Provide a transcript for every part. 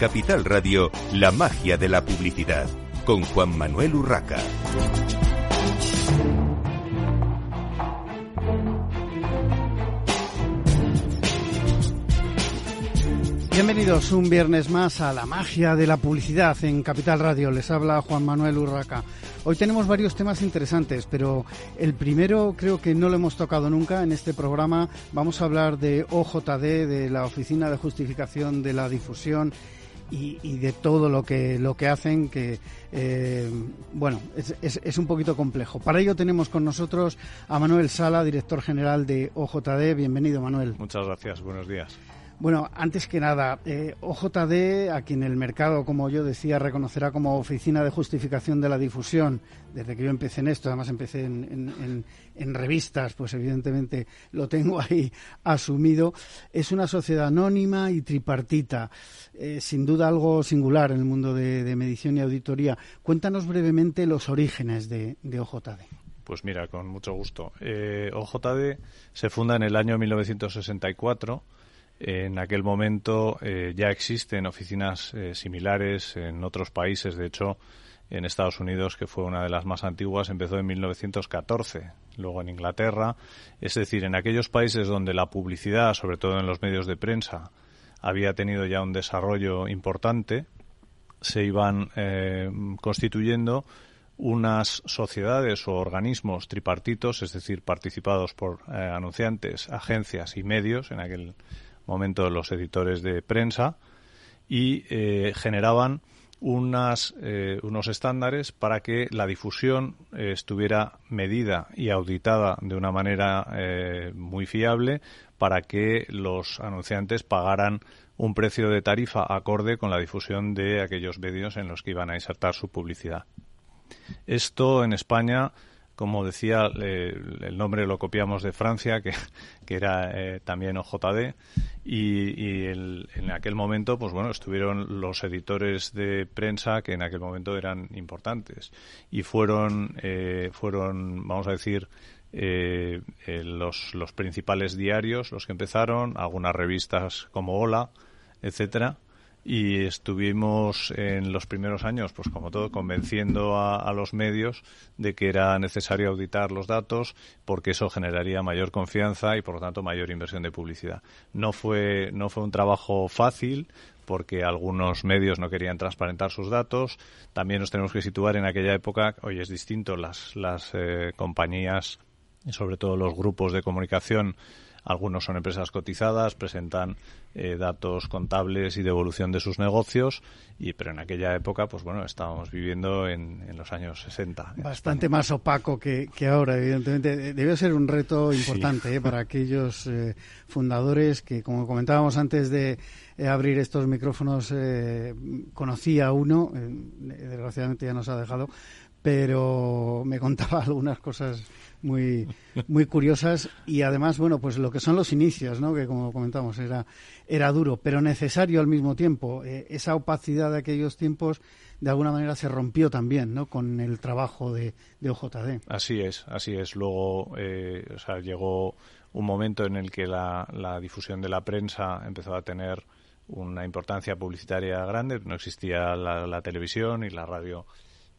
Capital Radio, la magia de la publicidad, con Juan Manuel Urraca. Bienvenidos un viernes más a la magia de la publicidad en Capital Radio. Les habla Juan Manuel Urraca. Hoy tenemos varios temas interesantes, pero el primero creo que no lo hemos tocado nunca en este programa. Vamos a hablar de OJD, de la Oficina de Justificación de la Difusión y, de todo lo que lo que hacen que eh, bueno es, es, un poquito complejo. Para ello tenemos con nosotros a Manuel Sala director general de OJD bienvenido Manuel. Muchas gracias buenos días bueno, antes que nada, eh, OJD, a quien el mercado, como yo decía, reconocerá como oficina de justificación de la difusión, desde que yo empecé en esto, además empecé en, revistas, pues evidentemente lo tengo ahí asumido, es una sociedad anónima y tripartita, eh, sin duda algo singular en el mundo de, medición y auditoría. Cuéntanos brevemente los orígenes de, OJD. Pues mira, con mucho gusto. Eh, OJD se funda en el año 1964 en aquel momento eh, ya existen oficinas eh, similares en otros países. De hecho, en Estados Unidos, que fue una de las más antiguas, empezó en 1914. Luego en Inglaterra. Es decir, en aquellos países donde la publicidad, sobre todo en los medios de prensa, había tenido ya un desarrollo importante, se iban eh, constituyendo unas sociedades o organismos tripartitos, es decir, participados por anunciantes, agencias y medios en aquel momento los editores de prensa, y eh, generaban unas, eh, unos estándares para que la difusión eh, estuviera medida y auditada de una manera muy fiable para que los anunciantes pagaran un precio de tarifa acorde con la difusión de aquellos medios en los que iban a insertar su publicidad. Esto en España como decía, el nombre lo copiamos de Francia, que, era eh, también OJD, y, en aquel momento, pues bueno, estuvieron los editores de prensa que en aquel momento eran importantes y fueron, eh, fueron, vamos a decir, eh, los, los principales diarios los que empezaron, algunas revistas como Hola, etcétera, y estuvimos en los primeros años, pues como todo, convenciendo a, los medios de que era necesario auditar los datos porque eso generaría mayor confianza y por lo tanto mayor inversión de publicidad. No fue, no fue un trabajo fácil porque algunos medios no querían transparentar sus datos. También nos tenemos que situar en aquella época, hoy es distinto, las, las eh, compañías sobre todo los grupos de comunicación algunos son empresas cotizadas, presentan eh, datos contables y de evolución de sus negocios, y pero en aquella época, pues bueno, estábamos viviendo en, los años 60. Bastante más opaco que, ahora, evidentemente. Debe ser un reto importante eh, para aquellos eh, fundadores que, como comentábamos antes de abrir estos micrófonos, conocía uno, desgraciadamente ya nos ha dejado, pero me contaba algunas cosas muy, muy curiosas y además, bueno, pues lo que son los inicios, ¿no? Que como comentamos era, era duro, pero necesario al mismo tiempo. Eh, esa opacidad de aquellos tiempos de alguna manera se rompió también, ¿no? Con el trabajo de, de OJD. Así es, así es. Luego, eh, o sea, llegó un momento en el que la, la difusión de la prensa empezó a tener una importancia publicitaria grande. No existía la, la televisión y la radio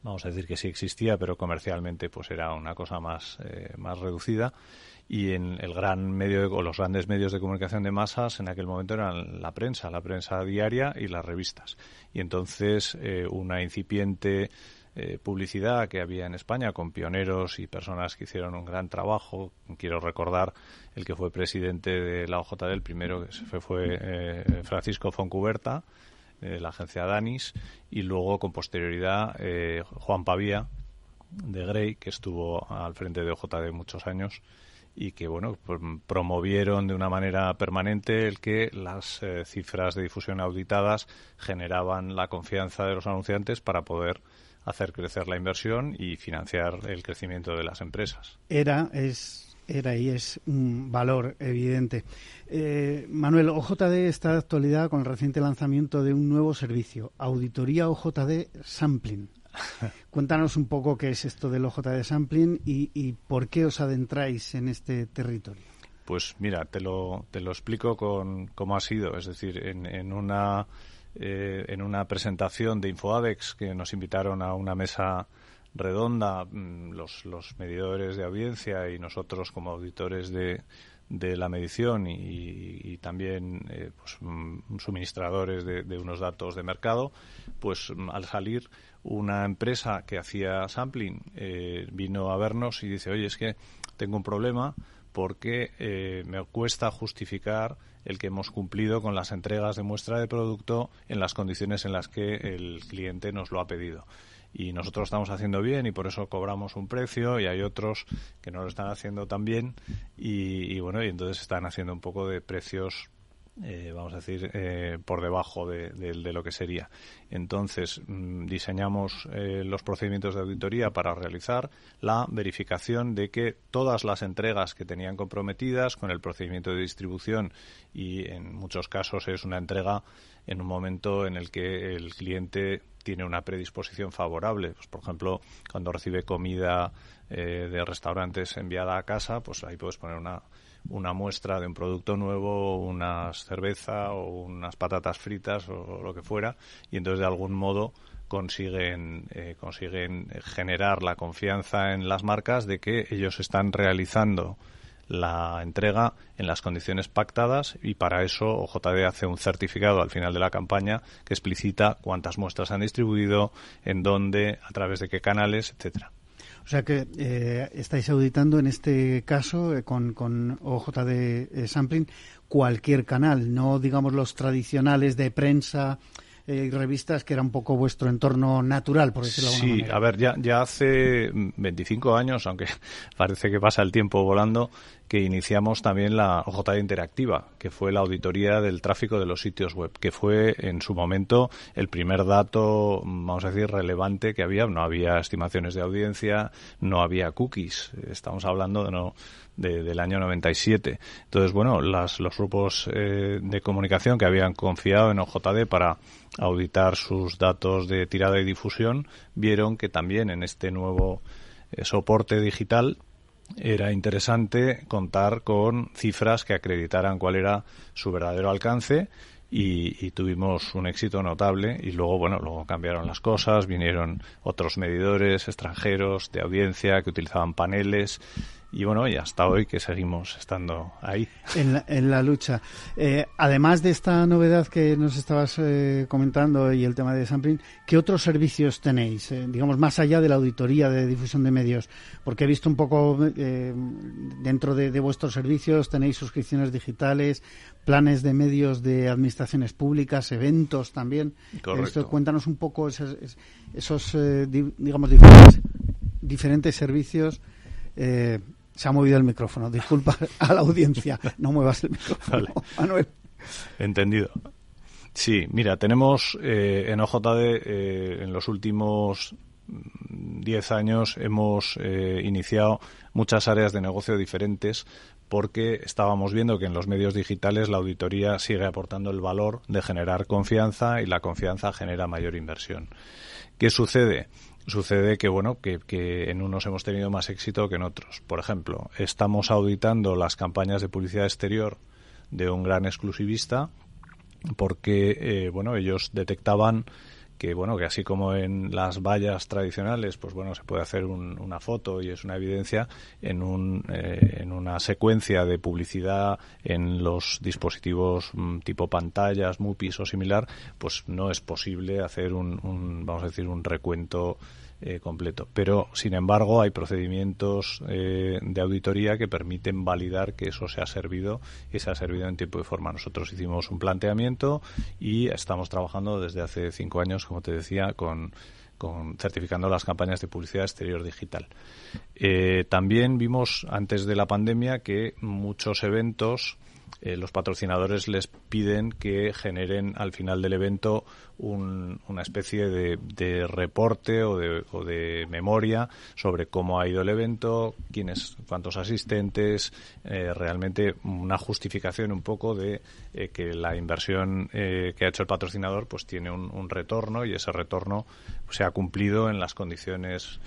vamos a decir que sí existía, pero comercialmente pues era una cosa más, eh, más reducida. Y en el gran medio o los grandes medios de comunicación de masas en aquel momento eran la prensa, la prensa diaria y las revistas. Y entonces eh, una incipiente eh, publicidad que había en España con pioneros y personas que hicieron un gran trabajo. Quiero recordar el que fue presidente de la OJ del primero que fue, fue Francisco Foncuberta, la agencia Danis, y luego con posterioridad eh, Juan Pavía, de Gray, que estuvo al frente de OJD muchos años y que bueno pues, promovieron de una manera permanente el que las eh, cifras de difusión auditadas generaban la confianza de los anunciantes para poder hacer crecer la inversión y financiar el crecimiento de las empresas. Era, es era y es un valor evidente. Eh, Manuel, OJD está de actualidad con el reciente lanzamiento de un nuevo servicio, Auditoría OJD Sampling. Cuéntanos un poco qué es esto del OJD Sampling y, por qué os adentráis en este territorio. Pues mira, te lo, te lo explico con cómo ha sido. Es decir, en, en una eh, en una presentación de InfoAdex que nos invitaron a una mesa redonda mm, los, los medidores de audiencia y nosotros como auditores de, de la medición y, también eh, pues, mm, suministradores de, unos datos de mercado, pues mm, al salir una empresa que hacía sampling eh, vino a vernos y dice, oye, es que tengo un problema porque eh, me cuesta justificar el que hemos cumplido con las entregas de muestra de producto en las condiciones en las que el cliente nos lo ha pedido y nosotros estamos haciendo bien y por eso cobramos un precio y hay otros que no lo están haciendo tan bien y, bueno y entonces están haciendo un poco de precios eh, vamos a decir, eh, por debajo de, lo que sería. Entonces, mm, diseñamos eh, los procedimientos de auditoría para realizar la verificación de que todas las entregas que tenían comprometidas con el procedimiento de distribución y en muchos casos es una entrega en un momento en el que el cliente tiene una predisposición favorable. Pues, por ejemplo, cuando recibe comida eh, de restaurantes enviada a casa, pues ahí puedes poner una, una muestra de un producto nuevo, una cerveza o unas patatas fritas o lo que fuera, y entonces de algún modo consiguen, eh, consiguen generar la confianza en las marcas de que ellos están realizando la entrega en las condiciones pactadas y para eso OJD hace un certificado al final de la campaña que explicita cuántas muestras han distribuido, en dónde, a través de qué canales, etcétera. O sea que eh, estáis auditando en este caso eh, con, con OJD eh, Sampling cualquier canal, no digamos los tradicionales de prensa y revistas que era un poco vuestro entorno natural, por decirlo de alguna manera. Sí, a ver, ya, ya hace 25 años, aunque parece que pasa el tiempo volando, que iniciamos también la OJD Interactiva, que fue la auditoría del tráfico de los sitios web, que fue en su momento el primer dato, vamos a decir, relevante que había. No había estimaciones de audiencia, no había cookies. Estamos hablando de no, del año 97. Entonces, bueno, las, los grupos eh, de comunicación que habían confiado en OJD para auditar sus datos de tirada y difusión vieron que también en este nuevo eh, soporte digital era interesante contar con cifras que acreditaran cuál era su verdadero alcance y, tuvimos un éxito notable y luego bueno luego cambiaron las cosas vinieron otros medidores extranjeros de audiencia que utilizaban paneles y bueno, y hasta hoy que seguimos estando ahí. En la, lucha. Eh, además de esta novedad que nos estabas eh, comentando y el tema de sampling, ¿qué otros servicios tenéis? Eh, digamos, más allá de la auditoría de difusión de medios, porque he visto un poco dentro de, vuestros servicios, tenéis suscripciones digitales, planes de medios de administraciones públicas, eventos también. Correcto. cuéntanos un poco esos, esos digamos, diferentes, diferentes servicios. Se ha movido el micrófono. Disculpa a la audiencia. No muevas el micrófono, Manuel. Entendido. Sí, mira, tenemos eh, en OJD eh, en los últimos 10 años hemos eh, iniciado muchas áreas de negocio diferentes porque estábamos viendo que en los medios digitales la auditoría sigue aportando el valor de generar confianza y la confianza genera mayor inversión. ¿Qué sucede? Sucede que bueno que, que, en unos hemos tenido más éxito que en otros. Por ejemplo, estamos auditando las campañas de publicidad exterior de un gran exclusivista porque eh, bueno ellos detectaban que bueno que así como en las vallas tradicionales pues bueno se puede hacer una foto y es una evidencia en un eh, en una secuencia de publicidad en los dispositivos mm, tipo pantallas MUPIs o similar pues no es posible hacer un, un vamos a decir un recuento eh, completo. Pero, sin embargo, hay procedimientos eh, de auditoría que permiten validar que eso se ha servido y se ha servido en tiempo y forma. Nosotros hicimos un planteamiento y estamos trabajando desde hace cinco años, como te decía, con certificando las campañas de publicidad exterior digital. Eh, también vimos antes de la pandemia que muchos eventos eh, los patrocinadores les piden que generen al final del evento una especie de, reporte o de, memoria sobre cómo ha ido el evento, quiénes, cuántos asistentes, eh, realmente una justificación un poco de eh, que la inversión que ha hecho el patrocinador pues tiene un, un retorno y ese retorno se ha cumplido en las condiciones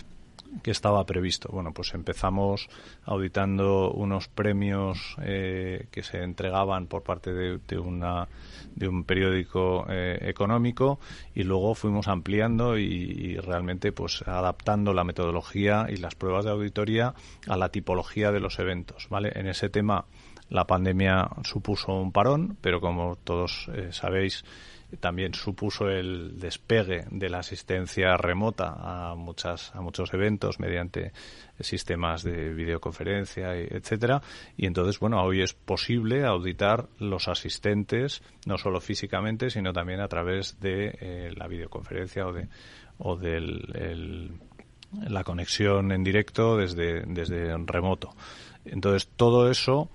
que estaba previsto. Bueno, pues empezamos auditando unos premios eh, que se entregaban por parte de, una, de un periódico eh, económico y luego fuimos ampliando y, realmente pues adaptando la metodología y las pruebas de auditoría a la tipología de los eventos. ¿vale? En ese tema la pandemia supuso un parón, pero como todos eh, sabéis, también supuso el despegue de la asistencia remota a muchas a muchos eventos mediante sistemas de videoconferencia etcétera. Y entonces bueno hoy es posible auditar los asistentes no solo físicamente sino también a través de eh, la videoconferencia o de o del la conexión en directo desde desde remoto. Entonces todo eso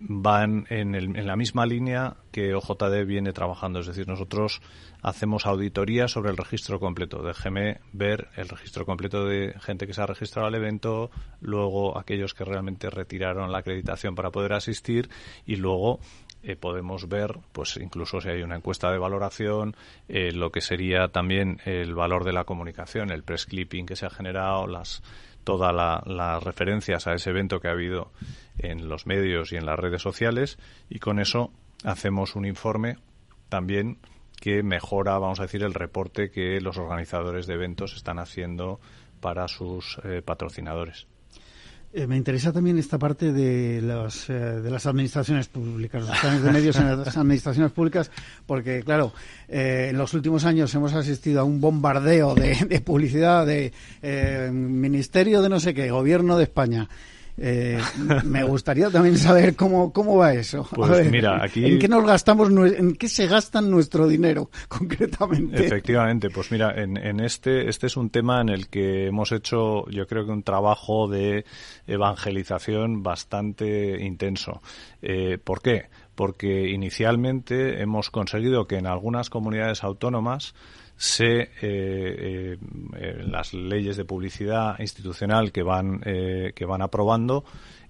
van en, en, la misma línea que OJD viene trabajando. Es decir, nosotros hacemos auditoría sobre el registro completo. Déjeme ver el registro completo de gente que se ha registrado al evento, luego aquellos que realmente retiraron la acreditación para poder asistir y luego eh, podemos ver, pues incluso si hay una encuesta de valoración, eh, lo que sería también el valor de la comunicación, el press clipping que se ha generado, las todas las referencias a ese evento que ha habido en los medios y en las redes sociales y con eso hacemos un informe también que mejora, vamos a decir, el reporte que los organizadores de eventos están haciendo para sus eh, patrocinadores. Eh, me interesa también esta parte de, los, eh, de las administraciones públicas, los planes de medios en las administraciones públicas, porque, claro, eh, en los últimos años hemos asistido a un bombardeo de, de publicidad de Ministerio de no sé qué, Gobierno de España. Eh, me gustaría también saber cómo, cómo va eso. Pues mira, aquí... ¿En qué nos gastamos, en qué se gastan nuestro dinero concretamente? Efectivamente, pues mira, en, en este, este es un tema en el que hemos hecho, yo creo que un trabajo de evangelización bastante intenso. Eh, ¿Por qué? Porque inicialmente hemos conseguido que en algunas comunidades autónomas se eh, eh, eh, las leyes de publicidad institucional que van que van aprobando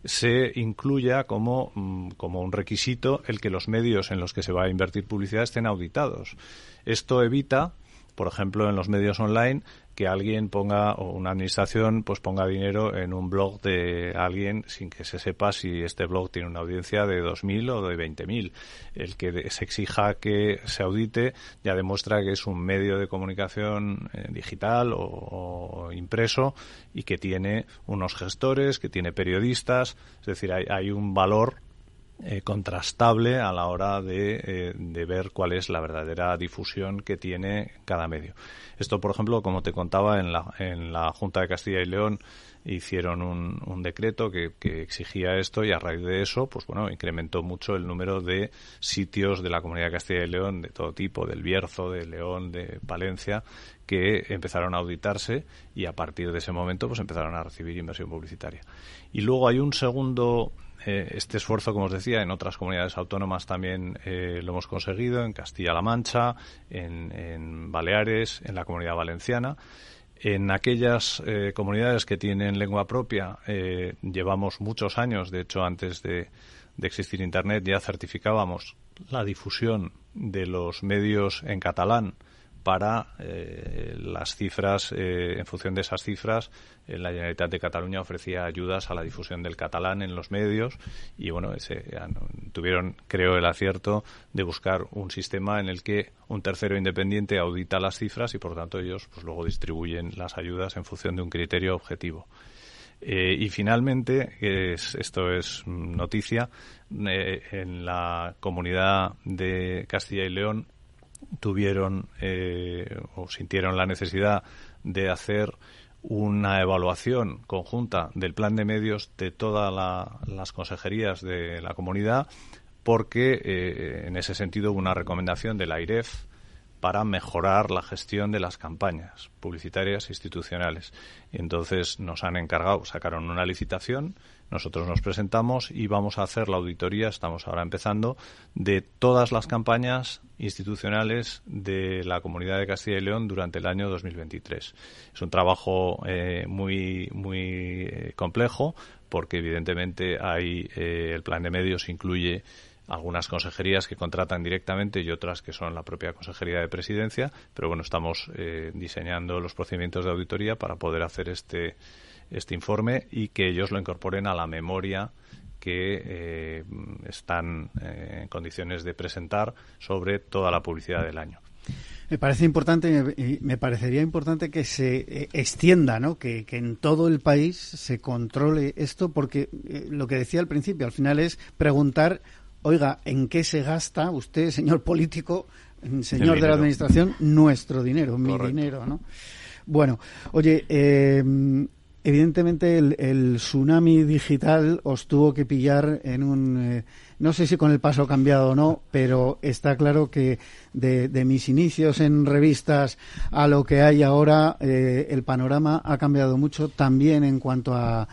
se incluya como, mm, como un requisito el que los medios en los que se va a invertir publicidad estén auditados. Esto evita por ejemplo, en los medios online, que alguien ponga, o una administración, pues ponga dinero en un blog de alguien sin que se sepa si este blog tiene una audiencia de 2.000 o de 20.000. El que se exija que se audite ya demuestra que es un medio de comunicación eh, digital o, impreso y que tiene unos gestores, que tiene periodistas, es decir, hay, hay un valor eh, contrastable a la hora eh, de, ver cuál es la verdadera difusión que tiene cada medio. Esto, por ejemplo, como te contaba, en la, en la Junta de Castilla y León hicieron un, un decreto que, que, exigía esto y a raíz de eso, pues bueno, incrementó mucho el número de sitios de la Comunidad de Castilla y León de todo tipo, del Bierzo, de León, de Palencia, que empezaron a auditarse y a partir de ese momento pues empezaron a recibir inversión publicitaria. Y luego hay un segundo eh, este esfuerzo, como os decía, en otras comunidades autónomas también eh, lo hemos conseguido, en Castilla-La Mancha, en, Baleares, en la comunidad valenciana. En aquellas eh, comunidades que tienen lengua propia llevamos muchos años, de hecho antes de, de existir Internet ya certificábamos la difusión de los medios en catalán para eh, las cifras, eh, en función de esas cifras, eh, la Generalitat de Cataluña ofrecía ayudas a la difusión del catalán en los medios y bueno, ese, tuvieron, creo, el acierto de buscar un sistema en el que un tercero independiente audita las cifras y por tanto ellos pues luego distribuyen las ayudas en función de un criterio objetivo. y finalmente, esto es noticia, en la comunidad de Castilla y León tuvieron eh, o sintieron la necesidad de hacer una evaluación conjunta del plan de medios de todas las consejerías de la comunidad porque eh, en ese sentido hubo una recomendación de la IREF para mejorar la gestión de las campañas publicitarias institucionales. Y entonces nos han encargado, sacaron una licitación, nosotros nos presentamos y vamos a hacer la auditoría, estamos ahora empezando, de todas las campañas institucionales de la Comunidad de Castilla y León durante el año 2023. Es un trabajo eh, muy, muy eh, complejo porque evidentemente hay eh, el plan de medios incluye algunas consejerías que contratan directamente y otras que son la propia Consejería de Presidencia, pero bueno, estamos eh, diseñando los procedimientos de auditoría para poder hacer este, este informe y que ellos lo incorporen a la memoria que eh, están eh, en condiciones de presentar sobre toda la publicidad del año. Me parece importante, y me parecería importante que se extienda, ¿no? Que, que, en todo el país se controle esto, porque lo que decía al principio, al final es preguntar oiga, ¿en qué se gasta usted, señor político, señor de la Administración, nuestro dinero, mi dinero, ¿no? Bueno, oye, eh, evidentemente el, tsunami digital os tuvo que pillar en un... Eh, no sé si con el paso cambiado o no, pero está claro que de, mis inicios en revistas a lo que hay ahora, eh, el panorama ha cambiado mucho también en cuanto a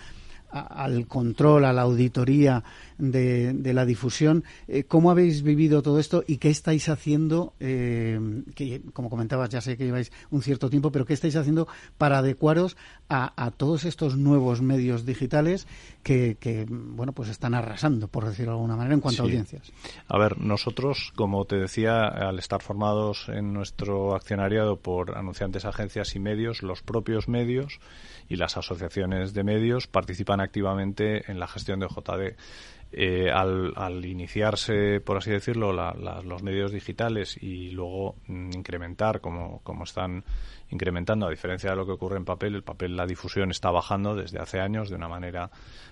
al control, a la auditoría de, la difusión. Eh, ¿Cómo habéis vivido todo esto y qué estáis haciendo? Eh, que, como comentabas, ya sé que lleváis un cierto tiempo, pero ¿qué estáis haciendo para adecuaros a, todos estos nuevos medios digitales que, bueno, pues están arrasando, por decirlo de alguna manera, en cuanto a audiencias? A ver, nosotros, como te decía, al estar formados en nuestro accionariado por anunciantes, agencias y medios, los propios medios y las asociaciones de medios participan activamente en la gestión de JD. Eh, al, iniciarse, por así decirlo, los medios digitales y luego mm, incrementar, como, como están incrementando, a diferencia de lo que ocurre en papel, el papel, la difusión está bajando desde hace años de una manera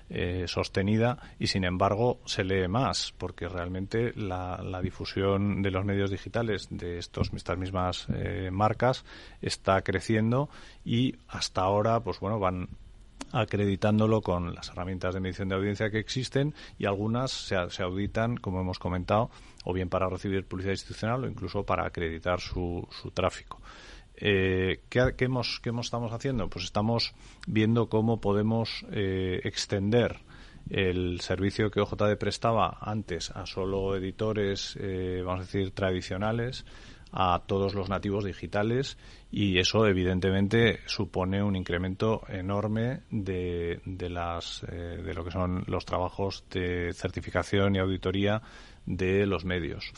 eh, sostenida y, sin embargo, se lee más, porque realmente la, difusión de los medios digitales de estos, estas mismas eh, marcas está creciendo y hasta ahora, pues bueno, van acreditándolo con las herramientas de medición de audiencia que existen y algunas se, auditan, como hemos comentado, o bien para recibir publicidad institucional o incluso para acreditar su, su tráfico. Eh, ¿qué, qué, hemos, ¿Qué estamos haciendo? Pues estamos viendo cómo podemos eh, extender el servicio que OJD prestaba antes a solo editores, eh, vamos a decir, tradicionales, a todos los nativos digitales y eso evidentemente supone un incremento enorme de, de, las, eh, de lo que son los trabajos de certificación y auditoría de los medios.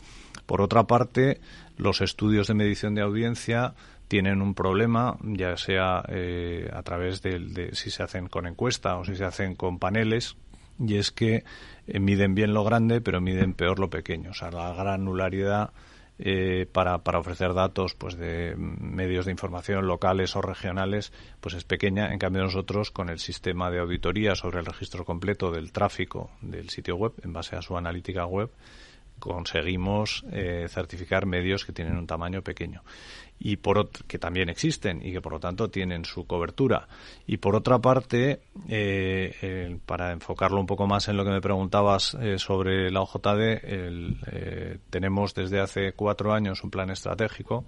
Por otra parte, los estudios de medición de audiencia tienen un problema, ya sea eh, a través de, si se hacen con encuesta o si se hacen con paneles, y es que eh, miden bien lo grande, pero miden peor lo pequeño. O sea, la granularidad eh, para, para ofrecer datos pues de medios de información locales o regionales pues es pequeña. En cambio nosotros con el sistema de auditoría sobre el registro completo del tráfico del sitio web en base a su analítica web conseguimos eh, certificar medios que tienen un tamaño pequeño y por que también existen y que por lo tanto tienen su cobertura. Y por otra parte eh, para enfocarlo un poco más en lo que me preguntabas eh, sobre la OJD tenemos desde hace cuatro años un plan estratégico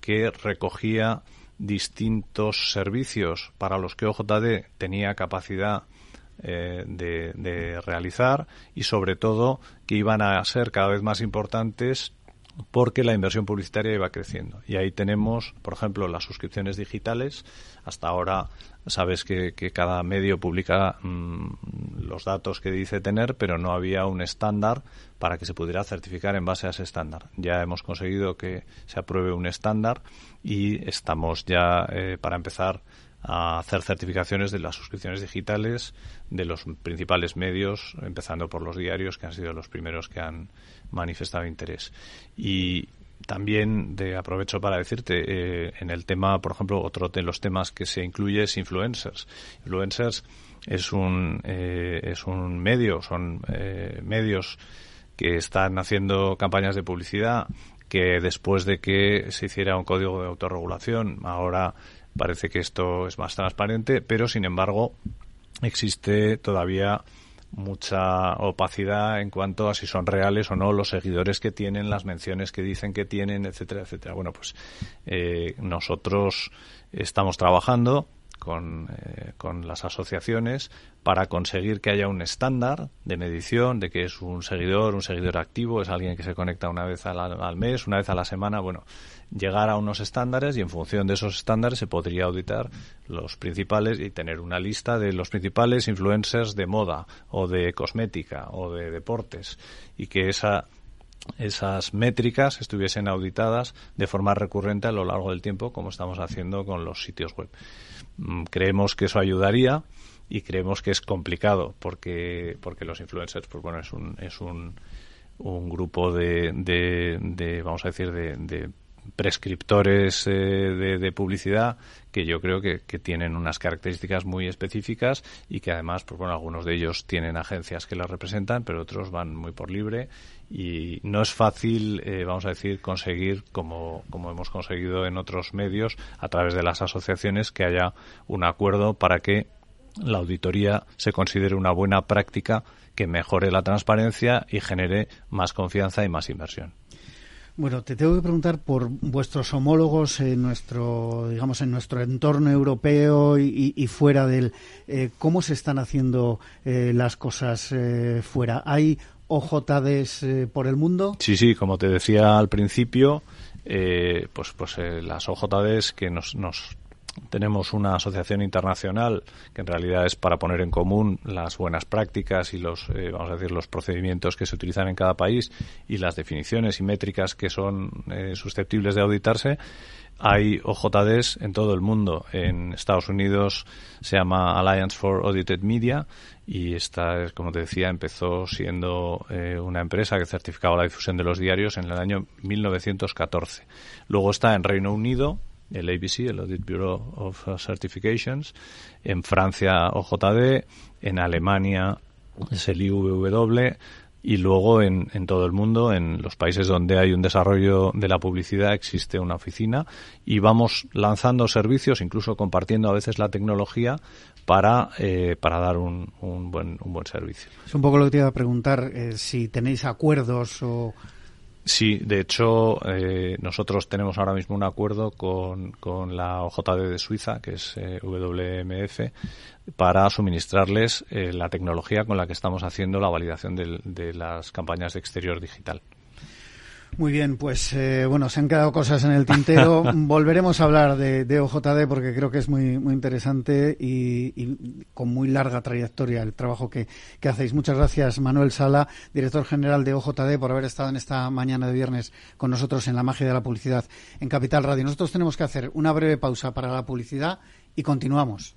que recogía distintos servicios para los que OJD tenía capacidad eh, de, realizar y sobre todo que iban a ser cada vez más importantes porque la inversión publicitaria iba creciendo. Y ahí tenemos, por ejemplo, las suscripciones digitales. Hasta ahora sabes que, cada medio publica mm, los datos que dice tener, pero no había un estándar para que se pudiera certificar en base a ese estándar. Ya hemos conseguido que se apruebe un estándar y estamos ya eh, para empezar a hacer certificaciones de las suscripciones digitales de los principales medios, empezando por los diarios, que han sido los primeros que han manifestado interés. Y también de aprovecho para decirte, eh, en el tema, por ejemplo, otro de los temas que se incluye es influencers. Influencers es un, eh, es un medio, son eh, medios que están haciendo campañas de publicidad que después de que se hiciera un código de autorregulación, ahora Parece que esto es más transparente, pero sin embargo existe todavía mucha opacidad en cuanto a si son reales o no los seguidores que tienen, las menciones que dicen que tienen, etcétera, etcétera. Bueno, pues eh, nosotros estamos trabajando con, eh, con, las asociaciones para conseguir que haya un estándar de medición de que es un seguidor, un seguidor activo, es alguien que se conecta una vez al, al mes, una vez a la semana, bueno, llegar a unos estándares y en función de esos estándares se podría auditar los principales y tener una lista de los principales influencers de moda o de cosmética o de deportes y que esa esas métricas estuviesen auditadas de forma recurrente a lo largo del tiempo, como estamos haciendo con los sitios web. Mm, creemos que eso ayudaría y creemos que es complicado porque porque los influencers pues bueno es un es un, un grupo de, de, vamos a decir de, de prescriptores eh, de, publicidad que yo creo que, tienen unas características muy específicas y que además, pues bueno, algunos de ellos tienen agencias que las representan, pero otros van muy por libre y no es fácil, eh, vamos a decir, conseguir, como, como hemos conseguido en otros medios, a través de las asociaciones, que haya un acuerdo para que la auditoría se considere una buena práctica que mejore la transparencia y genere más confianza y más inversión. Bueno, te tengo que preguntar por vuestros homólogos en nuestro, digamos, en nuestro entorno europeo y, fuera del, eh, cómo se están haciendo eh, las cosas eh, fuera. ¿Hay OJDs por el mundo? Sí, sí, como te decía al principio, pues, pues las OJDs que nos, nos tenemos una asociación internacional que en realidad es para poner en común las buenas prácticas y los eh, vamos a decir los procedimientos que se utilizan en cada país y las definiciones y métricas que son eh, susceptibles de auditarse hay OJDs en todo el mundo. En Estados Unidos se llama Alliance for Audited Media y esta, como te decía, empezó siendo eh, una empresa que certificaba la difusión de los diarios en el año 1914. Luego está en Reino Unido el ABC, el Audit Bureau of Certifications, en Francia OJD, en Alemania es el IVW y luego en, en, todo el mundo, en los países donde hay un desarrollo de la publicidad, existe una oficina. Y vamos lanzando servicios, incluso compartiendo a veces la tecnología para, eh, para dar un, un, buen, un buen servicio. Es un poco lo que te iba a preguntar, eh, si tenéis acuerdos o Sí, de hecho, eh, nosotros tenemos ahora mismo un acuerdo con, con la OJD de Suiza, que es eh, WMF, para suministrarles eh, la tecnología con la que estamos haciendo la validación de las campañas de exterior digital. Muy bien, pues eh, bueno, se han quedado cosas en el tintero. Volveremos a hablar de, OJD porque creo que es muy, muy interesante y, con muy larga trayectoria el trabajo que, que, hacéis. Muchas gracias, Manuel Sala, director general de OJD, por haber estado en esta mañana de viernes con nosotros en la magia de la publicidad en Capital Radio. Nosotros tenemos que hacer una breve pausa para la publicidad y continuamos.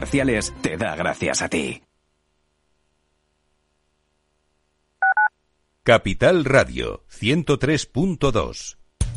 Comerciales te da gracias a ti. Capital Radio 103.2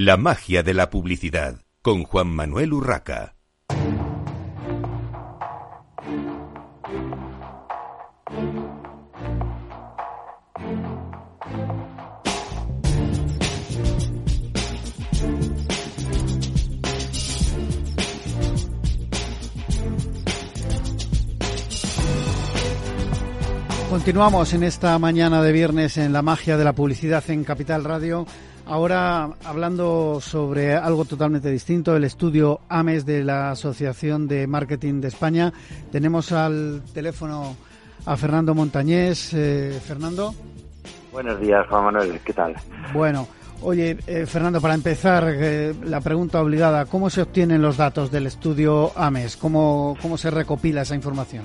La magia de la publicidad con Juan Manuel Urraca. Continuamos en esta mañana de viernes en la magia de la publicidad en Capital Radio. Ahora hablando sobre algo totalmente distinto, el estudio AMES de la Asociación de Marketing de España. Tenemos al teléfono a Fernando Montañés. Eh, Fernando. Buenos días, Juan Manuel. ¿Qué tal? Bueno, oye, eh, Fernando, para empezar, eh, la pregunta obligada, ¿cómo se obtienen los datos del estudio AMES? ¿Cómo, cómo se recopila esa información?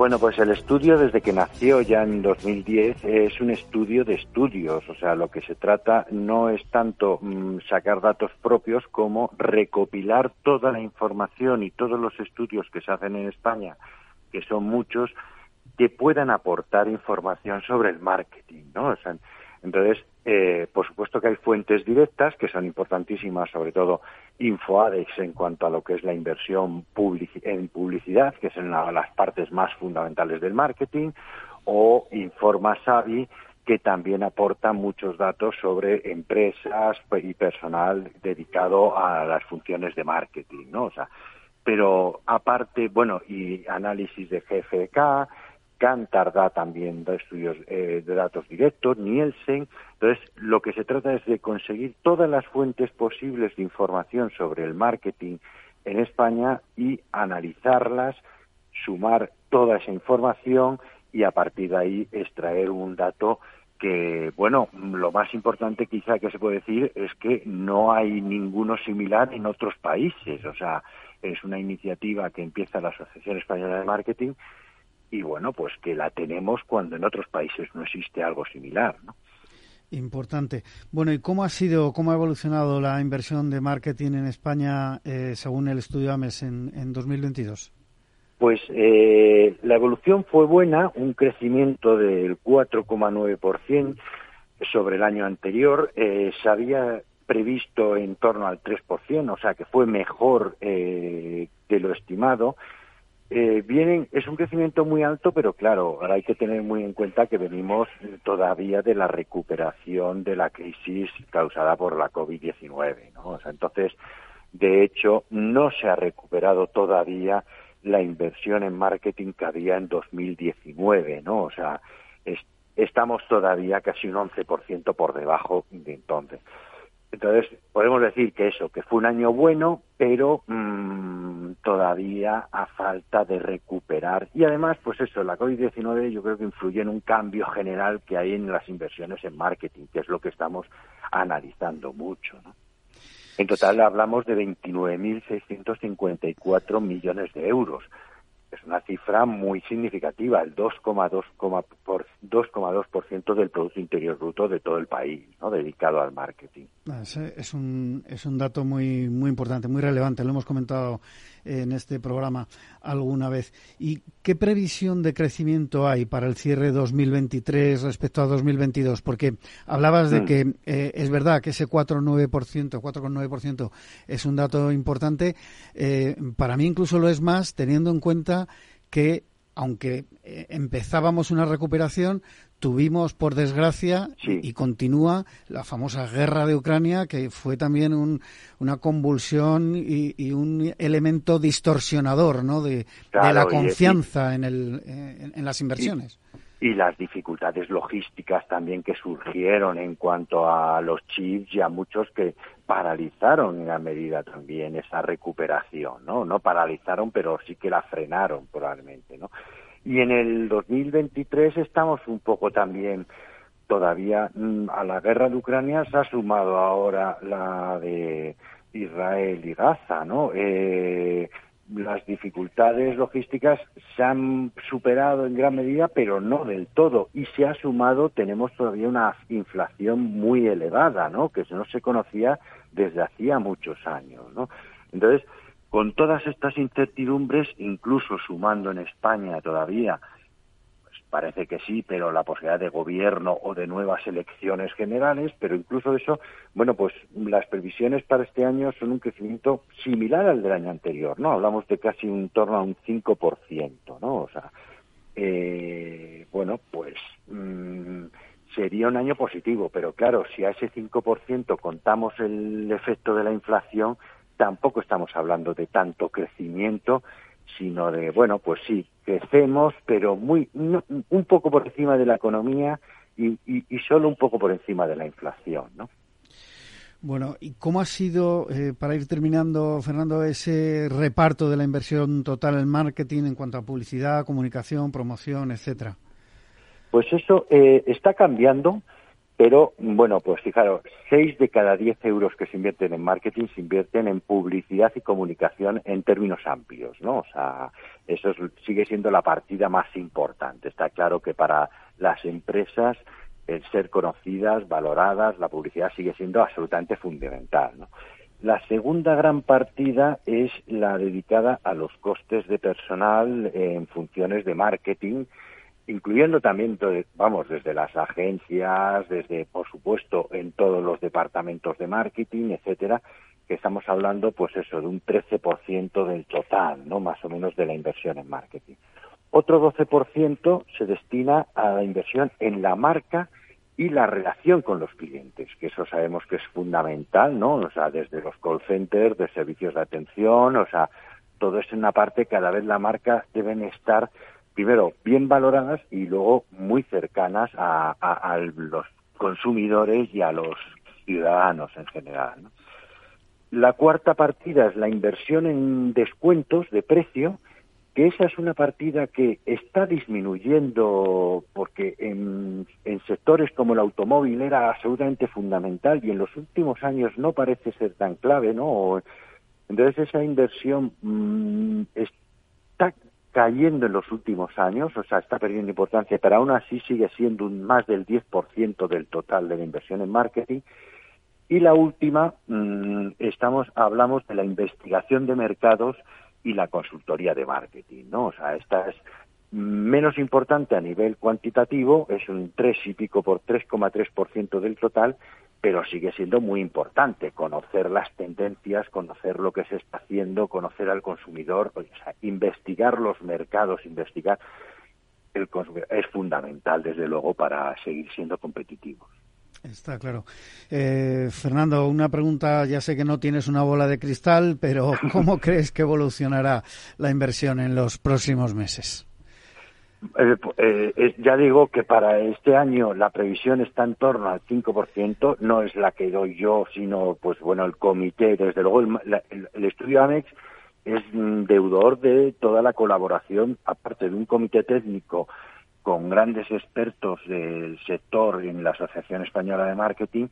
Bueno, pues el estudio desde que nació ya en 2010 es un estudio de estudios, o sea, lo que se trata no es tanto mm, sacar datos propios como recopilar toda la información y todos los estudios que se hacen en España, que son muchos, que puedan aportar información sobre el marketing, ¿no? O sea, entonces, eh, por supuesto que hay fuentes directas que son importantísimas, sobre todo InfoAdex en cuanto a lo que es la inversión en publicidad, que es una las partes más fundamentales del marketing, o InformaSavi, que también aporta muchos datos sobre empresas y personal dedicado a las funciones de marketing, ¿no? O sea, pero aparte, bueno, y análisis de GFK, Cantar da también da estudios eh, de datos directos, Nielsen. Entonces, lo que se trata es de conseguir todas las fuentes posibles de información sobre el marketing en España y analizarlas, sumar toda esa información y a partir de ahí extraer un dato que, bueno, lo más importante quizá que se puede decir es que no hay ninguno similar en otros países. O sea, es una iniciativa que empieza la Asociación Española de Marketing y bueno, pues que la tenemos cuando en otros países no existe algo similar, ¿no? Importante. Bueno, ¿y cómo ha sido, cómo ha evolucionado la inversión de marketing en España eh, según el estudio AMES en, en 2022? Pues eh, la evolución fue buena, un crecimiento del 4,9% sobre el año anterior. Eh, se había previsto en torno al 3%, o sea que fue mejor de lo estimado. Eh, vienen, es un crecimiento muy alto, pero claro, ahora hay que tener muy en cuenta que venimos todavía de la recuperación de la crisis causada por la COVID-19, ¿no? O sea, entonces, de hecho, no se ha recuperado todavía la inversión en marketing que había en 2019, ¿no? O sea, estamos todavía casi un 11% por debajo de entonces. Entonces, podemos decir que eso, que fue un año bueno, pero mm, todavía a falta de recuperar. Y además, pues eso, la COVID-19 yo creo que influye en un cambio general que hay en las inversiones en marketing, que es lo que estamos analizando mucho. ¿no? En total hablamos de 29.654 millones de euros es una cifra muy significativa, el 2,2% del Producto Interior Bruto de todo el país, ¿no? dedicado al marketing. Ah, es, un, es un dato muy, muy importante, muy relevante, lo hemos comentado en este programa alguna vez. ¿Y qué previsión de crecimiento hay para el cierre 2023 respecto a 2022? Porque hablabas de mm. que eh, es verdad que ese 4,9%, 4,9% es un dato importante. Eh, para mí incluso lo es más teniendo en cuenta que aunque eh, empezábamos una recuperación, tuvimos, por desgracia, y, continúa la famosa guerra de Ucrania, que fue también una convulsión y, un elemento distorsionador ¿no? de, la confianza en, el, en, las inversiones. Y, las dificultades logísticas también que surgieron en cuanto a los chips y a muchos que paralizaron en la medida también esa recuperación, ¿no? No paralizaron, pero sí que la frenaron probablemente, ¿no? Y en el 2023 estamos un poco también todavía mm, a la guerra de Ucrania se ha sumado ahora la de Israel y Gaza, ¿no? Eh, las dificultades logísticas se han superado en gran medida, pero no del todo. Y se ha sumado, tenemos todavía una inflación muy elevada, ¿no? Que no se conocía desde hacía muchos años, ¿no? Entonces, con todas estas incertidumbres, incluso sumando en España todavía parece que sí, pero la posibilidad de gobierno o de nuevas elecciones generales, pero incluso eso, bueno, pues las previsiones para este año son un crecimiento similar al del año anterior, ¿no? Hablamos de casi un torno a un 5%, ¿no? O sea, eh, bueno, pues mm, sería un año positivo, pero claro, si a ese 5% contamos el efecto de la inflación, tampoco estamos hablando de tanto crecimiento, sino de, bueno, pues sí, crecemos, pero muy un poco por encima de la economía y, y, solo un poco por encima de la inflación, ¿no? Bueno, ¿y cómo ha sido, eh, para ir terminando, Fernando, ese reparto de la inversión total en marketing en cuanto a publicidad, comunicación, promoción, etcétera? Pues eso eh, está cambiando, pero bueno, pues fijaros, seis de cada diez euros que se invierten en marketing se invierten en publicidad y comunicación en términos amplios, ¿no? O sea, eso sigue siendo la partida más importante. Está claro que para las empresas el ser conocidas, valoradas, la publicidad sigue siendo absolutamente fundamental. La segunda gran partida es la dedicada a los costes de personal en funciones de marketing, incluyendo también, vamos, desde las agencias, desde, por supuesto, en todos los departamentos de marketing, etcétera, que estamos hablando, pues eso, de un 13% del total, ¿no? Más o menos de la inversión en marketing. Otro 12% se destina a la inversión en la marca y la relación con los clientes, que eso sabemos que es fundamental, ¿no? O sea, desde los call centers, de servicios de atención, o sea, todo es una parte, cada vez la marca deben estar, primero, bien valoradas y luego muy cercanas a, a los consumidores y a los ciudadanos en general. La cuarta partida es la inversión en descuentos de precio, que esa es una partida que está disminuyendo porque en, sectores como el automóvil era absolutamente fundamental y en los últimos años no parece ser tan clave, ¿no? Entonces esa inversión mm, está cayendo en los últimos años, o sea, está perdiendo importancia, pero aún así sigue siendo un más del 10% del total de la inversión en marketing. Y la última, mm, estamos, hablamos de la investigación de mercados y la consultoría de marketing, ¿no? O sea, esta es menos importante a nivel cuantitativo, es un 3 y pico por 3,3% del total, pero sigue siendo muy importante conocer las tendencias, conocer lo que se está haciendo, conocer al consumidor, o sea, investigar los mercados, investigar el consumidor es fundamental, desde luego, para seguir siendo competitivos. Está claro. Eh, Fernando, una pregunta, ya sé que no tienes una bola de cristal, pero ¿cómo crees que evolucionará la inversión en los próximos meses? Eh, eh, ya digo que para este año la previsión está en torno al 5%, no es la que doy yo, sino, pues bueno, el comité, desde luego el, el estudio AMEX es deudor de toda la colaboración, aparte de un comité técnico con grandes expertos del sector en la Asociación Española de Marketing,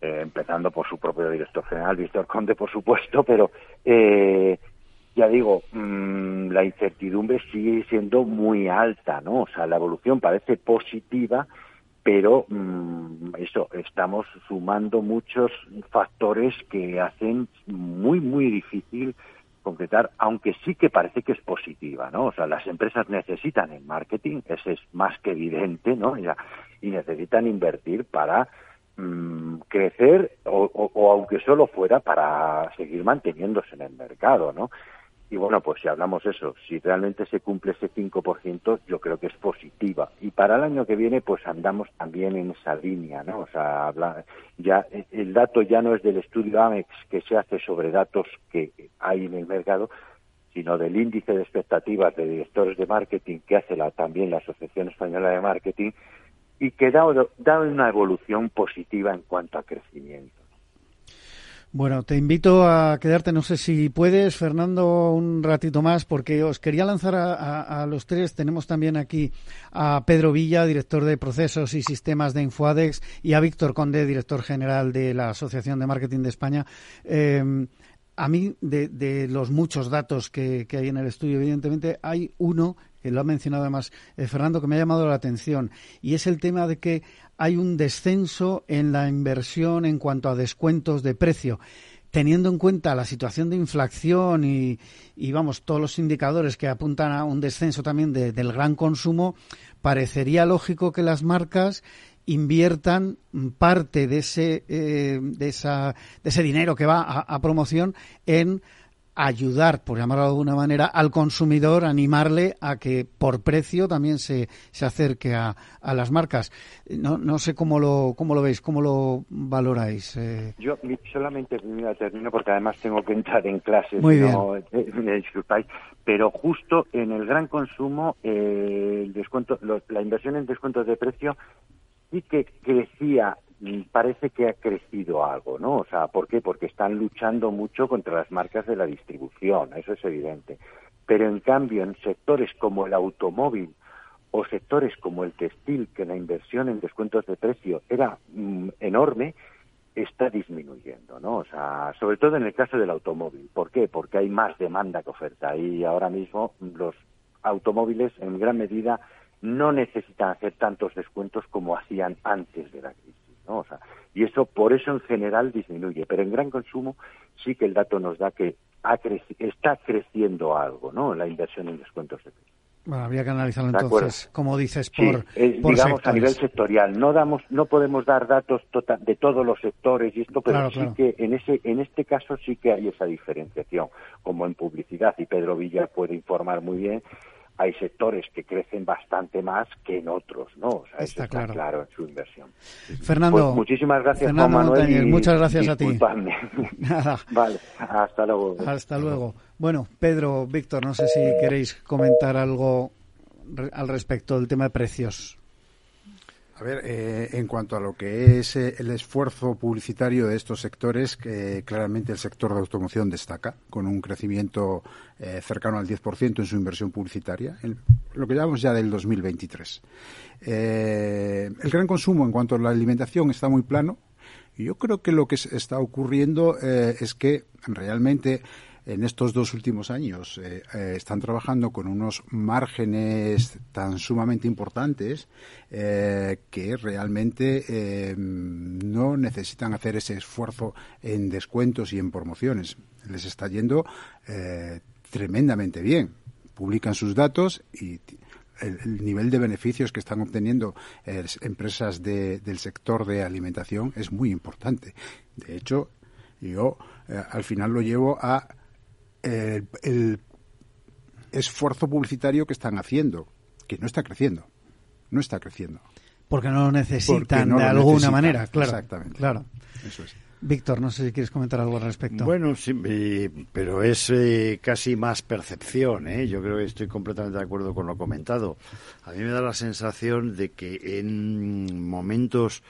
eh, empezando por su propio director general, Víctor Conde, por supuesto, pero eh, ya digo, mm, la incertidumbre sigue siendo muy alta, ¿no? O sea, la evolución parece positiva, pero mm, eso, estamos sumando muchos factores que hacen muy, muy difícil concretar, aunque sí que parece que es positiva, ¿no? O sea, las empresas necesitan el marketing, ese es más que evidente, ¿no? Y, necesitan invertir para mm, crecer o, aunque solo fuera para seguir manteniéndose en el mercado, ¿no? Y bueno, pues si hablamos eso, si realmente se cumple ese 5%, yo creo que es positiva. Y para el año que viene, pues andamos también en esa línea, ¿no? O sea, ya el dato ya no es del estudio AMEX que se hace sobre datos que hay en el mercado, sino del índice de expectativas de directores de marketing que hace la, también la Asociación Española de Marketing y que da una evolución positiva en cuanto a crecimiento. Bueno, te invito a quedarte, no sé si puedes, Fernando, un ratito más, porque os quería lanzar a, los tres. Tenemos también aquí a Pedro Villa, director de procesos y sistemas de Infoadex, y a Víctor Conde, director general de la Asociación de Marketing de España. Eh, a mí, de, los muchos datos que, hay en el estudio, evidentemente, hay uno que lo ha mencionado además eh, Fernando, que me ha llamado la atención, y es el tema de que hay un descenso en la inversión en cuanto a descuentos de precio. teniendo en cuenta la situación de inflación y, vamos, todos los indicadores que apuntan a un descenso también del gran consumo, parecería lógico que las marcas inviertan parte de ese, eh, de, esa, de ese dinero que va a promoción en ayudar, por llamarlo de alguna manera, al consumidor, animarle a que por precio también se, se acerque a, a las marcas. No, no sé cómo lo, cómo lo veis, cómo lo valoráis. Eh. Yo solamente termino porque además tengo que entrar en clases, Muy bien. Me disculpáis, pero justo en el gran consumo, eh, el descuento, la inversión en descuentos de precio sí que crecía parece que ha crecido algo, ¿no? O sea, ¿por qué? Porque están luchando mucho contra las marcas de la distribución, eso es evidente. Pero en cambio, en sectores como el automóvil o sectores como el textil, que la inversión en descuentos de precio era mm, enorme, está disminuyendo, ¿no? O sea, sobre todo en el caso del automóvil. ¿Por qué? Porque hay más demanda que oferta y ahora mismo los automóviles en gran medida no necesitan hacer tantos descuentos como hacían antes de la crisis y eso, por eso en general disminuye, pero en gran consumo sí que el dato nos da que está creciendo algo, ¿no? La inversión en descuentos de precios. Bueno, habría que analizarlo entonces, como dices, por, digamos a nivel sectorial. No damos, no podemos dar datos tota-, de todos los sectores y esto, pero sí que en ese, en este caso sí que hay esa diferenciación, como en publicidad y Pedro Villa puede informar muy bien hay sectores que crecen bastante más que en otros, ¿no? O sea, está, eso está claro. en su inversión. Fernando, pues muchísimas gracias, Juan Manuel. muchas gracias a ti. Nada. Vale, hasta luego. Hasta luego. Bueno, Pedro, Víctor, no sé si queréis comentar algo al respecto del tema de precios. A ver, eh, en cuanto a lo que es eh, el esfuerzo publicitario de estos sectores, que claramente el sector de automoción destaca, con un crecimiento eh, cercano al 10% en su inversión publicitaria, en lo que llamamos ya del 2023. el gran consumo en cuanto a la alimentación está muy plano. Yo creo que lo que está ocurriendo es que realmente en estos dos últimos años eh, eh, están trabajando con unos márgenes tan sumamente importantes eh, que realmente no necesitan hacer ese esfuerzo en descuentos y en promociones. Les está yendo tremendamente bien. Publican sus datos y el, nivel de beneficios que están obteniendo empresas del sector de alimentación es muy importante. De hecho, yo al final lo llevo a el, esfuerzo publicitario que están haciendo, que no está creciendo, no está creciendo. Porque no lo necesitan de alguna manera, claro. Exactamente. Claro. Eso es. Víctor, no sé si quieres comentar algo al respecto. Bueno, sí, pero es eh, casi más percepción. ¿eh? Yo creo que estoy completamente de acuerdo con lo comentado. A mí me da la sensación de que en momentos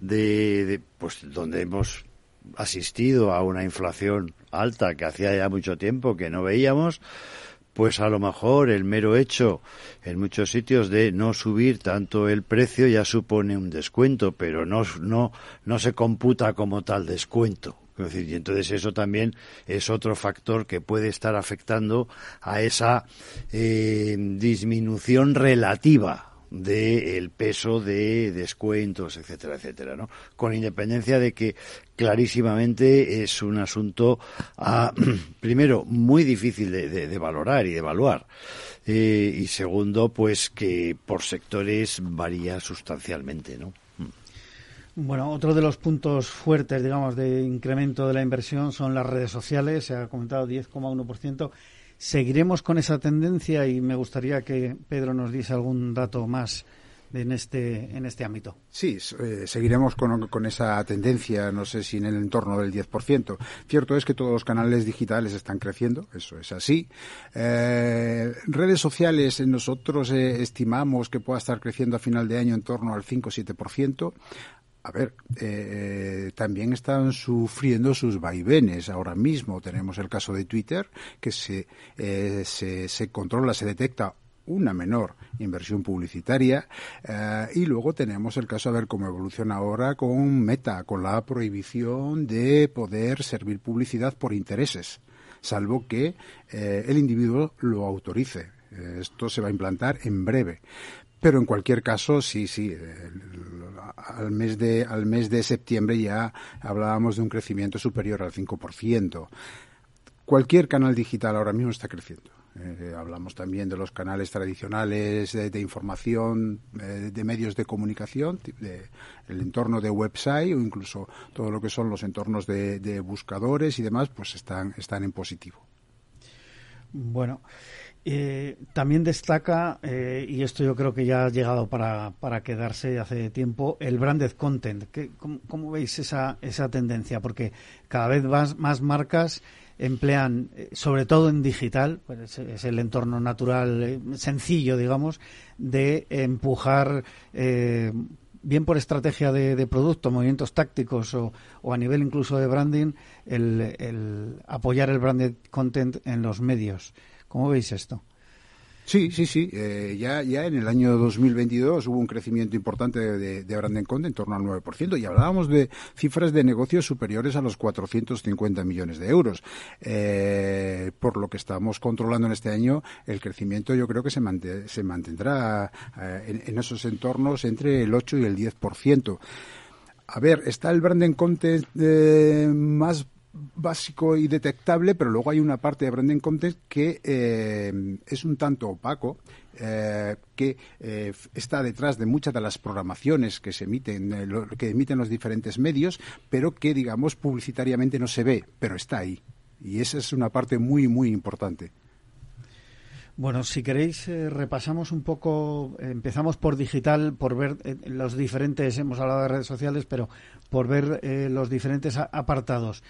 de pues donde hemos asistido a una inflación alta que hacía ya mucho tiempo que no veíamos, pues a lo mejor el mero hecho en muchos sitios de no subir tanto el precio ya supone un descuento, pero no, no, no se computa como tal descuento. y entonces eso también es otro factor que puede estar afectando a esa eh, disminución relativa del peso de descuentos, etcétera, etcétera, ¿no? Con independencia de que clarísimamente es un asunto, ah, primero, muy difícil de, valorar y de evaluar. Eh, y segundo, pues que por sectores varía sustancialmente, ¿no? Bueno, otro de los puntos fuertes, digamos, de incremento de la inversión son las redes sociales. Se ha comentado 10,1%. Seguiremos con esa tendencia y me gustaría que Pedro nos diese algún dato más en este, en este ámbito. Sí, eh, seguiremos con, con, esa tendencia, no sé si en el entorno del 10%. Cierto es que todos los canales digitales están creciendo, eso es así. Eh, redes sociales, nosotros eh, estimamos que pueda estar creciendo a final de año en torno al 5 7% a ver, eh, también están sufriendo sus vaivenes. Ahora mismo tenemos el caso de Twitter, que se, eh, se, se, controla, se detecta una menor inversión publicitaria eh, y luego tenemos el caso a ver cómo evoluciona ahora con Meta, con la prohibición de poder servir publicidad por intereses, salvo que el individuo lo autorice. Esto se va a implantar en breve. Pero en cualquier caso, sí, sí, al, mes de, al mes de septiembre ya hablábamos de un crecimiento superior al 5%. Cualquier canal digital ahora mismo está creciendo. Eh, hablamos también de los canales tradicionales de, información, eh, de medios de comunicación, de, el entorno de website o incluso todo lo que son los entornos de, buscadores y demás, pues están, están en positivo. Bueno, eh, también destaca, y esto yo creo que ya ha llegado para, quedarse hace tiempo, el branded content. cómo, veis esa, esa tendencia? Porque cada vez más, marcas emplean, eh, sobre todo en digital, pues es, el entorno natural eh, sencillo, digamos, de empujar, eh, bien por estrategia de, producto, movimientos tácticos o, a nivel incluso de branding, el apoyar el branded content en los medios. ¿Cómo veis esto? Sí, sí, sí. Eh, ya, ya en el año 2022 hubo un crecimiento importante de, de Branden en torno al 9% y hablábamos de cifras de negocios superiores a los 450 millones de euros. Eh, por lo que estamos controlando en este año, el crecimiento yo creo que se, mantendrá eh, en, esos entornos entre el 8 y el 10%. A ver, está el branding content más básico y detectable, pero luego hay una parte de branding content que eh, es un tanto opaco, eh, que eh, está detrás de muchas de las programaciones que se emiten, que emiten los diferentes medios, pero que, digamos, publicitariamente no se ve, pero está ahí. Y esa es una parte muy, muy importante. Bueno, si queréis, eh, repasamos un poco, empezamos por digital, por ver eh, los diferentes, hemos hablado de redes sociales, pero por ver eh, los diferentes apartados,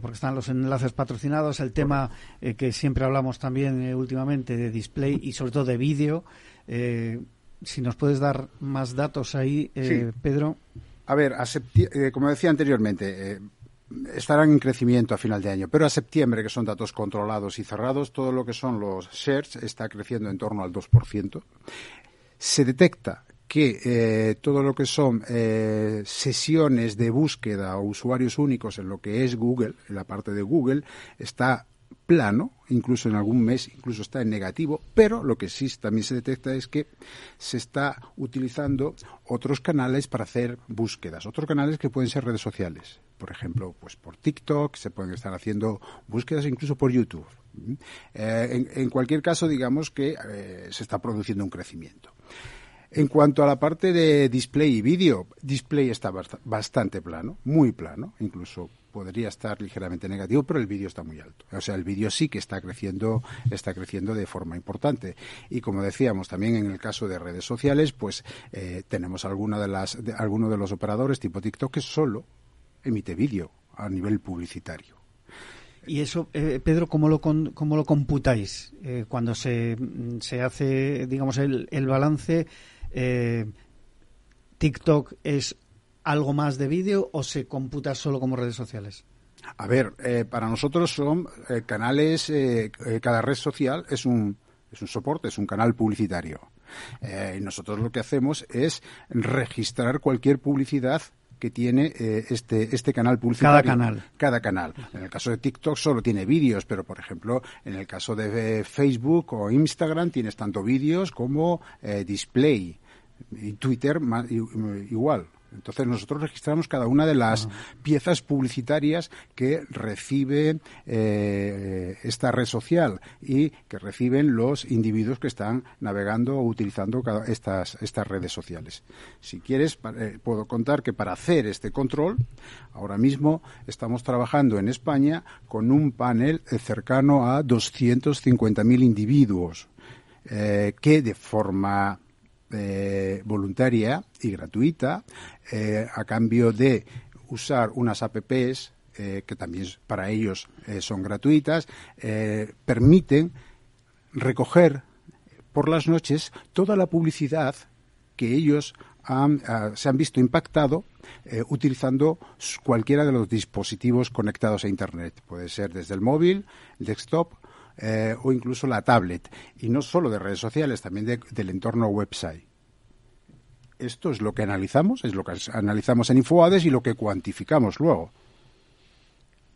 porque están los enlaces patrocinados, el tema que siempre hablamos también últimamente de display y sobre todo de vídeo. si nos puedes dar más datos ahí, Pedro. A ver, como decía anteriormente, estarán en crecimiento a final de año, pero a septiembre, que son datos controlados y cerrados, todo lo que son los shares está creciendo en torno al 2%. Se detecta que eh, todo lo que son eh, sesiones de búsqueda o usuarios únicos en lo que es Google, en la parte de Google, está plano, incluso en algún mes, incluso está en negativo, pero lo que sí también se detecta es que se está utilizando otros canales para hacer búsquedas, otros canales que pueden ser redes sociales, por ejemplo, pues por TikTok, se pueden estar haciendo búsquedas incluso por YouTube. Eh, en, cualquier caso, digamos que eh, se está produciendo un crecimiento. En cuanto a la parte de display y vídeo, display está bastante plano, muy plano, incluso podría estar ligeramente negativo, pero el vídeo está muy alto. O sea, el vídeo sí que está creciendo, está creciendo de forma importante. Y como decíamos, también en el caso de redes sociales, pues eh, tenemos alguna de las, de, alguno de los operadores tipo TikTok que solo emite vídeo a nivel publicitario. Y eso, eh, Pedro, ¿cómo lo, cómo lo computáis eh, cuando se, se, hace, digamos, el, el balance? TikTok es algo más de vídeo o se computa solo como redes sociales? A ver, eh, para nosotros son eh, canales, eh, cada red social es un, es un soporte, es un canal publicitario. y nosotros lo que hacemos es registrar cualquier publicidad que tiene este, este canal publicitario. Cada canal. Cada canal. En el caso de TikTok solo tiene vídeos, pero por ejemplo, en el caso de Facebook o Instagram tienes tanto vídeos como display. Y Twitter igual. Entonces nosotros registramos cada una de las piezas publicitarias que recibe eh, esta red social y que reciben los individuos que están navegando o utilizando estas, estas redes sociales. Si quieres, eh, puedo contar que para hacer este control, ahora mismo estamos trabajando en España con un panel cercano a 250.000 individuos eh, que de forma eh, voluntaria y gratuita eh, a cambio de usar unas apps eh, que también para ellos son gratuitas, permiten recoger por las noches toda la publicidad que ellos ah, se han visto impactado utilizando cualquiera de los dispositivos conectados a Internet. Puede ser desde el móvil, desktop eh, o incluso la tablet. Y no solo de redes sociales, también del entorno website. Esto es lo que analizamos, es lo que analizamos en InfoAdes y lo que cuantificamos luego.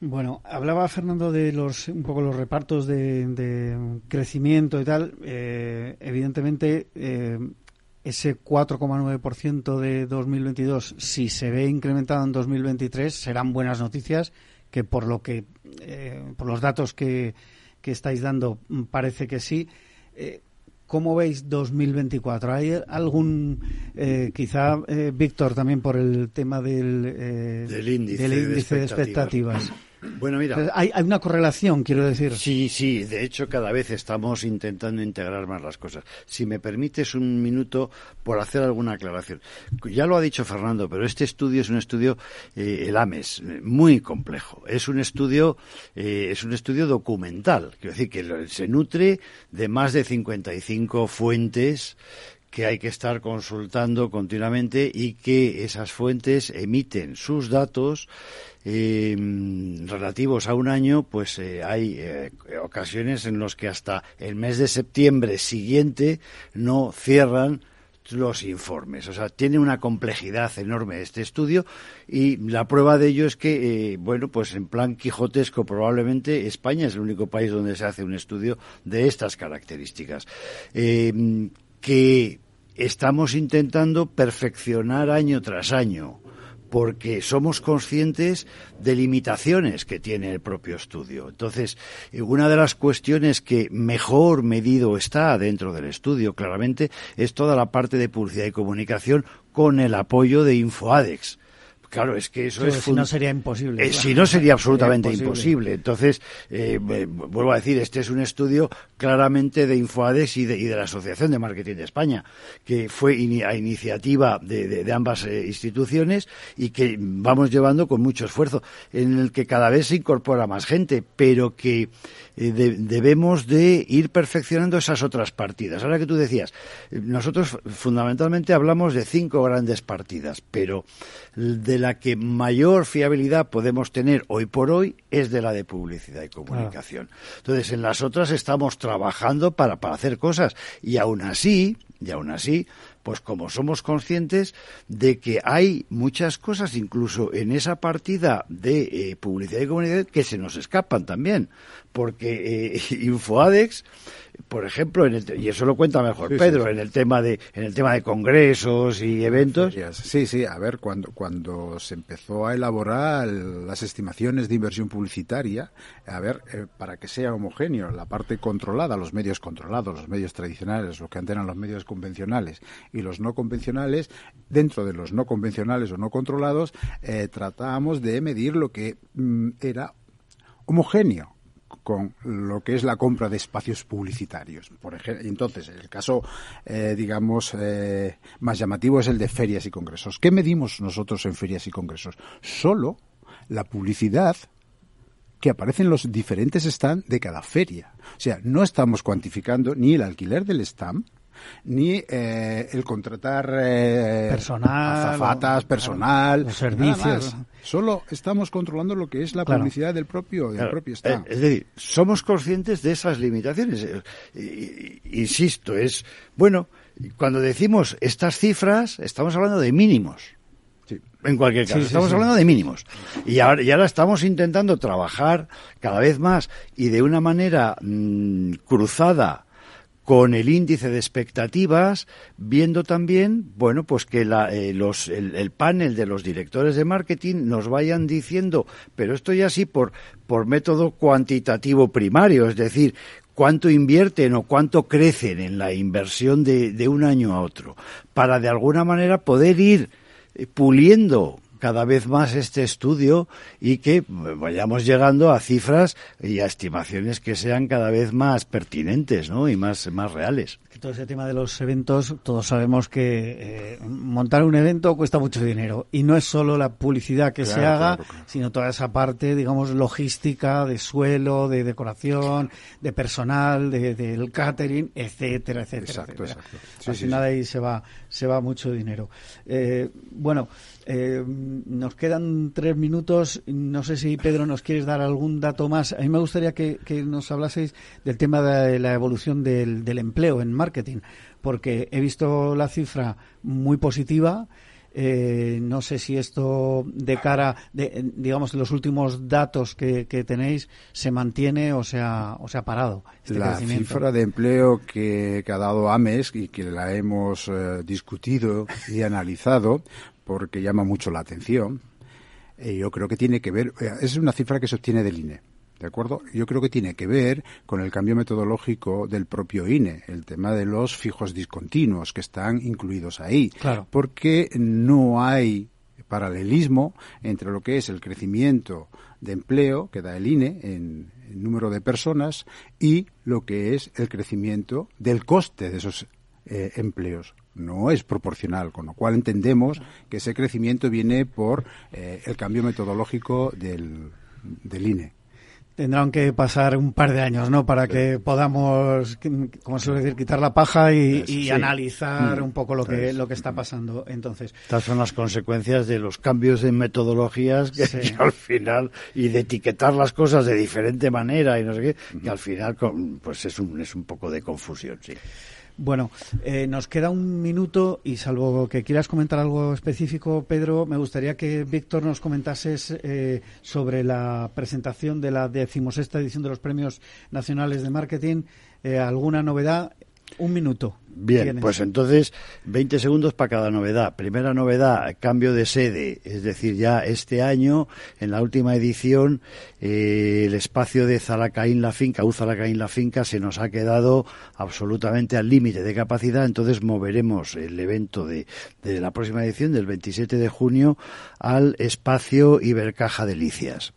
Bueno, hablaba Fernando de los un poco los repartos de, crecimiento y tal. Eh, evidentemente, eh, ese 4,9% de 2022, si se ve incrementado en 2023, serán buenas noticias que por lo que eh, por los datos que, que, estáis dando mm, parece que sí. Eh, ¿Cómo veis 2024? ¿Hay algún, eh, quizá, eh, Víctor, también por el tema del, eh, del índice, de expectativas? Bueno, mira. Hay, una correlación, quiero decir. Sí, sí. De hecho, cada vez estamos intentando integrar más las cosas. Si me permites un minuto por hacer alguna aclaración. Ya lo ha dicho Fernando, pero este estudio es un estudio, eh, el AMES, muy complejo. Es un estudio, eh, es un estudio documental. Quiero decir que se nutre de más de 55 fuentes que hay que estar consultando continuamente y que esas fuentes emiten sus datos eh, relativos a un año, pues eh, hay eh, ocasiones en las que hasta el mes de septiembre siguiente no cierran los informes. O sea, tiene una complejidad enorme este estudio y la prueba de ello es que, eh, bueno, pues en plan quijotesco probablemente España es el único país donde se hace un estudio de estas características. que estamos intentando perfeccionar año tras año porque somos conscientes de limitaciones que tiene el propio estudio. Entonces, una de las cuestiones que mejor medido está dentro del estudio, claramente, es toda la parte de publicidad y comunicación con el apoyo de InfoAdex Claro, es que eso es... Si no sería imposible. Eh, si no sería absolutamente imposible. Entonces, eh, vuelvo a decir, este es un estudio claramente de InfoAdex y de, la Asociación de Marketing de España, que fue a iniciativa de, ambas eh, instituciones y que vamos llevando con mucho esfuerzo, en el que cada vez se incorpora más gente, pero que debemos de ir perfeccionando esas otras partidas. Ahora que tú decías, nosotros fundamentalmente hablamos de cinco grandes partidas, pero de la que mayor fiabilidad podemos tener hoy por hoy es de la de publicidad y comunicación. Entonces, en las otras estamos trabajando para, para hacer cosas. Y aún así, y aún así, pues como somos conscientes de que hay muchas cosas, incluso en esa partida de eh, publicidad y comunicación, que se nos escapan también, porque eh, InfoAdex por ejemplo, en el, y eso lo cuenta mejor Pedro, en el tema de en el tema de congresos y eventos. Sí, sí, a ver, cuando cuando se empezó a elaborar las estimaciones de inversión publicitaria, a ver, eh, para que sea homogéneo, la parte controlada, los medios controlados, los medios tradicionales, lo que antes eran los medios convencionales y los no convencionales, dentro de los no convencionales o no controlados, eh, tratábamos de medir lo que mm, era homogéneo con lo que es la compra de espacios publicitarios. Por ejemplo, entonces, el caso, eh, digamos, eh, más llamativo es el de ferias y congresos. ¿Qué medimos nosotros en ferias y congresos? Solo la publicidad que aparece en los diferentes stands de cada feria. O sea, no estamos cuantificando ni el alquiler del stand, ni eh, el contratar eh, personal, azafatas, personal, los servicios. Solo estamos controlando lo que es la publicidad del propio, del propio Estado. Eh, es decir, somos conscientes de esas limitaciones. Insisto, es bueno, cuando decimos estas cifras, estamos hablando de mínimos. En cualquier caso, estamos hablando de mínimos. Y ahora, y ahora estamos intentando trabajar cada vez más y de una manera mm, cruzada con el índice de expectativas, viendo también, bueno, pues que eh, los, el, panel de los directores de marketing nos vayan diciendo, pero esto ya sí por, por método cuantitativo primario, es decir, cuánto invierten o cuánto crecen en la inversión de, de un año a otro, para de alguna manera poder ir eh, puliendo cada vez más este estudio y que vayamos llegando a cifras y a estimaciones que sean cada vez más pertinentes ¿no? y más, más reales. Todo ese tema de los eventos, todos sabemos que eh, montar un evento cuesta mucho dinero y no es solo la publicidad que se haga, sino toda esa parte, digamos, logística, de suelo, de decoración, de personal, de, del catering, etcétera, etcétera. Exacto, exacto. Al final ahí se va, se va mucho dinero. Eh, bueno, eh, nos quedan tres minutos. No sé si, Pedro, nos quieres dar algún dato más. A mí me gustaría que, nos hablaseis del tema de la evolución del, empleo en marketing, porque he visto la cifra muy positiva. Eh, no sé si esto de cara, de, digamos, los últimos datos que, tenéis se mantiene o se ha, o se ha parado. Este la cifra de empleo que, ha dado AMES y que la hemos eh, discutido y analizado porque llama mucho la atención. Eh, yo creo que tiene que ver, es una cifra que se obtiene del INE ¿De acuerdo? Yo creo que tiene que ver con el cambio metodológico del propio INE, el tema de los fijos discontinuos que están incluidos ahí. Claro. Porque no hay paralelismo entre lo que es el crecimiento de empleo que da el INE en, número de personas y lo que es el crecimiento del coste de esos eh, empleos no es proporcional, con lo cual entendemos que ese crecimiento viene por eh, el cambio metodológico del, del INE tendrán que pasar un par de años, ¿no? Para que podamos, como suele decir, quitar la paja y, analizar mm. un poco lo que, lo que está pasando. Entonces. Estas son las consecuencias de los cambios en metodologías que, al final, y de etiquetar las cosas de diferente manera y no sé qué, que al final, pues es un, es un poco de confusión, sí. Bueno, eh, nos queda un minuto y salvo que quieras comentar algo específico, Pedro, me gustaría que Víctor nos comentases eh, sobre la presentación de la decimosexta edición de los Premios Nacionales de Marketing. Eh, ¿Alguna novedad? Un minuto. Bien, pues entonces 20 segundos para cada novedad. Primera novedad, cambio de sede, es decir, ya este año, en la última edición, eh, el espacio de Zalacaín la finca, U Zalacaín la finca, se nos ha quedado absolutamente al límite de capacidad, entonces moveremos el evento de, de la próxima edición, del 27 de junio, al espacio Ibercaja Delicias.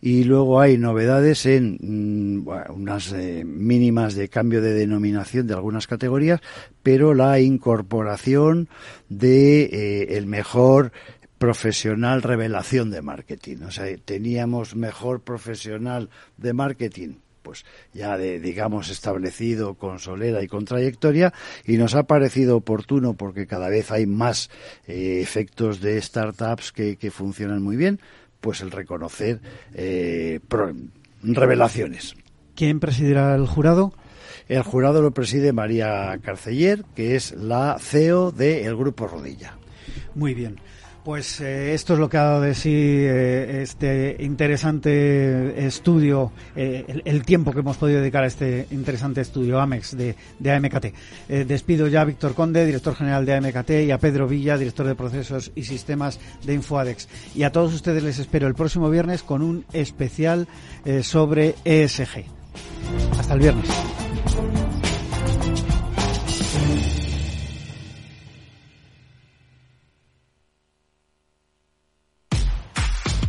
Y luego hay novedades en mm, unas eh, mínimas de cambio de denominación de algunas categorías, pero la incorporación de eh, el mejor profesional revelación de marketing. O sea, teníamos mejor profesional de marketing, pues ya de, digamos, establecido con solera y con trayectoria, y nos ha parecido oportuno porque cada vez hay más eh, efectos de startups que, que, funcionan muy bien, pues el reconocer eh, revelaciones. ¿Quién presidirá el jurado? El jurado lo preside María Carceller, que es la CEO del Grupo Rodilla. Muy bien. Pues eh, esto es lo que ha dado de sí eh, este interesante estudio, eh, el, tiempo que hemos podido dedicar a este interesante estudio AMEX de, de AMKT. despido ya a Víctor Conde, director general de AMKT, y a Pedro Villa, director de procesos y sistemas de Infoadex. Y a todos ustedes les espero el próximo viernes con un especial sobre ESG. Hasta el viernes.